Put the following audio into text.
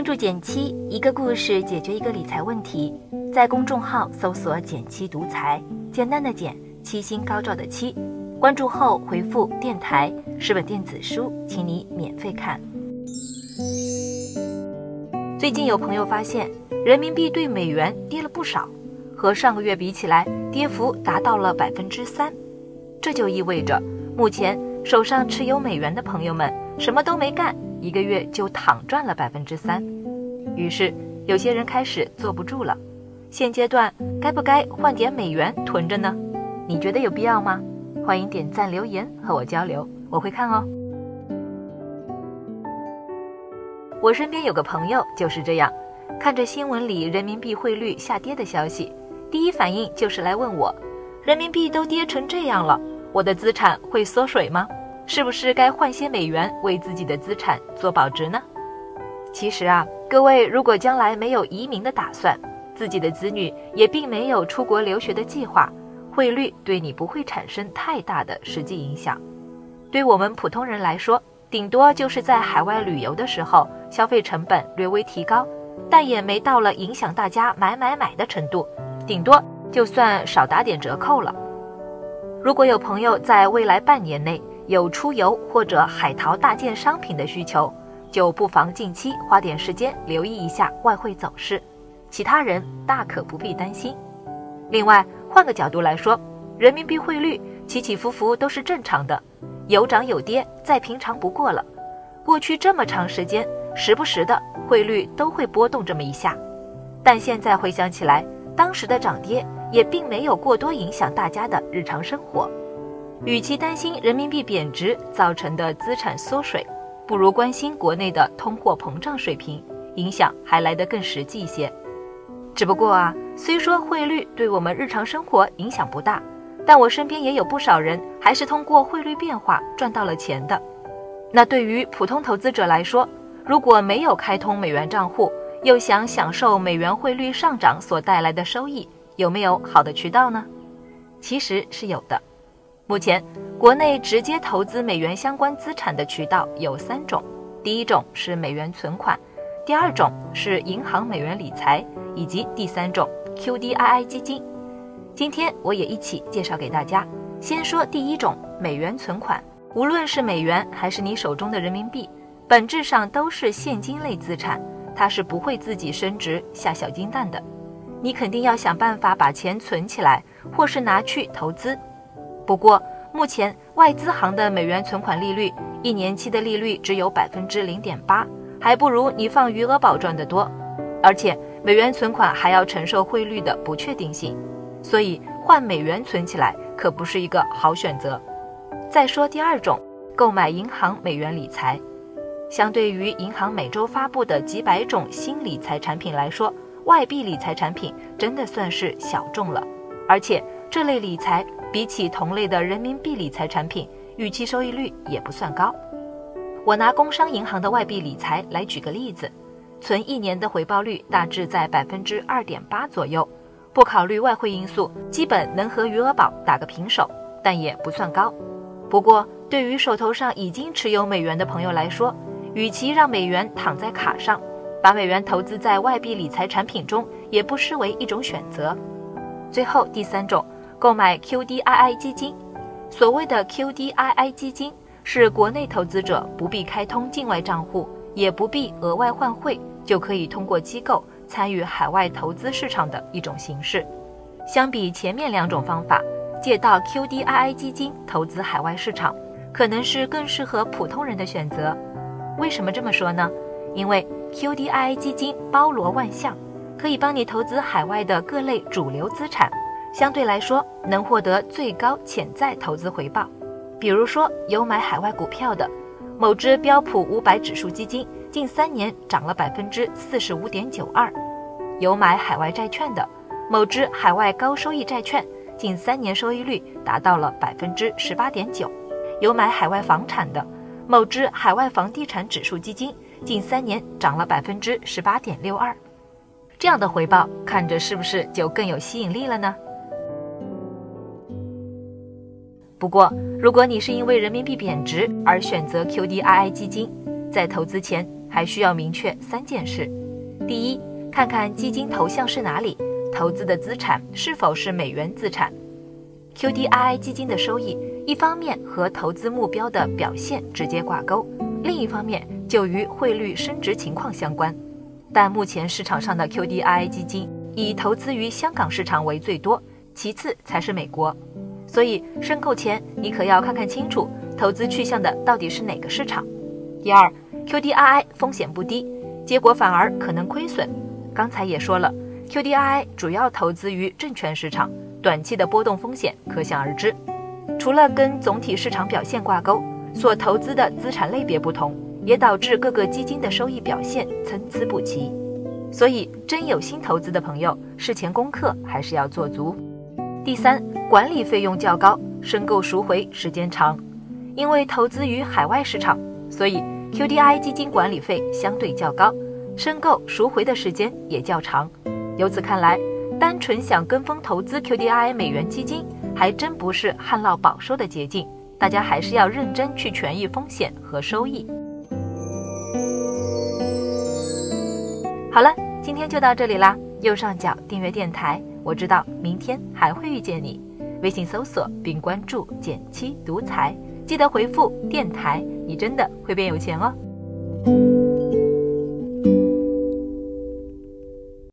关注减七，一个故事解决一个理财问题。在公众号搜索“减七独裁，简单的减，七星高照的七。关注后回复“电台”十本电子书，请你免费看。最近有朋友发现，人民币对美元跌了不少，和上个月比起来，跌幅达到了百分之三。这就意味着，目前手上持有美元的朋友们什么都没干。一个月就躺赚了百分之三，于是有些人开始坐不住了。现阶段该不该换点美元囤着呢？你觉得有必要吗？欢迎点赞留言和我交流，我会看哦。我身边有个朋友就是这样，看着新闻里人民币汇率下跌的消息，第一反应就是来问我：人民币都跌成这样了，我的资产会缩水吗？是不是该换些美元为自己的资产做保值呢？其实啊，各位如果将来没有移民的打算，自己的子女也并没有出国留学的计划，汇率对你不会产生太大的实际影响。对我们普通人来说，顶多就是在海外旅游的时候消费成本略微提高，但也没到了影响大家买买买的程度，顶多就算少打点折扣了。如果有朋友在未来半年内，有出游或者海淘大件商品的需求，就不妨近期花点时间留意一下外汇走势。其他人大可不必担心。另外，换个角度来说，人民币汇率起起伏伏都是正常的，有涨有跌，再平常不过了。过去这么长时间，时不时的汇率都会波动这么一下，但现在回想起来，当时的涨跌也并没有过多影响大家的日常生活。与其担心人民币贬值造成的资产缩水，不如关心国内的通货膨胀水平，影响还来得更实际一些。只不过啊，虽说汇率对我们日常生活影响不大，但我身边也有不少人还是通过汇率变化赚到了钱的。那对于普通投资者来说，如果没有开通美元账户，又想享受美元汇率上涨所带来的收益，有没有好的渠道呢？其实是有的。目前，国内直接投资美元相关资产的渠道有三种：第一种是美元存款，第二种是银行美元理财，以及第三种 QDII 基金。今天我也一起介绍给大家。先说第一种，美元存款。无论是美元还是你手中的人民币，本质上都是现金类资产，它是不会自己升值下小金蛋的。你肯定要想办法把钱存起来，或是拿去投资。不过，目前外资行的美元存款利率，一年期的利率只有百分之零点八，还不如你放余额宝赚得多。而且，美元存款还要承受汇率的不确定性，所以换美元存起来可不是一个好选择。再说第二种，购买银行美元理财，相对于银行每周发布的几百种新理财产品来说，外币理财产品真的算是小众了，而且这类理财。比起同类的人民币理财产品，预期收益率也不算高。我拿工商银行的外币理财来举个例子，存一年的回报率大致在百分之二点八左右，不考虑外汇因素，基本能和余额宝打个平手，但也不算高。不过，对于手头上已经持有美元的朋友来说，与其让美元躺在卡上，把美元投资在外币理财产品中，也不失为一种选择。最后第三种。购买 QDII 基金，所谓的 QDII 基金是国内投资者不必开通境外账户，也不必额外换汇，就可以通过机构参与海外投资市场的一种形式。相比前面两种方法，借到 QDII 基金投资海外市场，可能是更适合普通人的选择。为什么这么说呢？因为 QDII 基金包罗万象，可以帮你投资海外的各类主流资产。相对来说，能获得最高潜在投资回报。比如说，有买海外股票的，某只标普五百指数基金近三年涨了百分之四十五点九二；有买海外债券的，某只海外高收益债券近三年收益率达到了百分之十八点九；有买海外房产的，某只海外房地产指数基金近三年涨了百分之十八点六二。这样的回报看着是不是就更有吸引力了呢？不过，如果你是因为人民币贬值而选择 QDII 基金，在投资前还需要明确三件事：第一，看看基金投向是哪里，投资的资产是否是美元资产。QDII 基金的收益，一方面和投资目标的表现直接挂钩，另一方面就与汇率升值情况相关。但目前市场上的 QDII 基金以投资于香港市场为最多，其次才是美国。所以申购前你可要看看清楚，投资去向的到底是哪个市场。第二，QDII 风险不低，结果反而可能亏损。刚才也说了，QDII 主要投资于证券市场。短期的波动风险可想而知，除了跟总体市场表现挂钩，所投资的资产类别不同，也导致各个基金的收益表现参差不齐。所以，真有心投资的朋友，事前功课还是要做足。第三，管理费用较高，申购赎回时间长。因为投资于海外市场，所以 QDII 基金管理费相对较高，申购赎回的时间也较长。由此看来。单纯想跟风投资 QDII 美元基金，还真不是旱涝保收的捷径。大家还是要认真去权益风险和收益。好了，今天就到这里啦。右上角订阅电台，我知道明天还会遇见你。微信搜索并关注“减七独裁，记得回复“电台”，你真的会变有钱哦。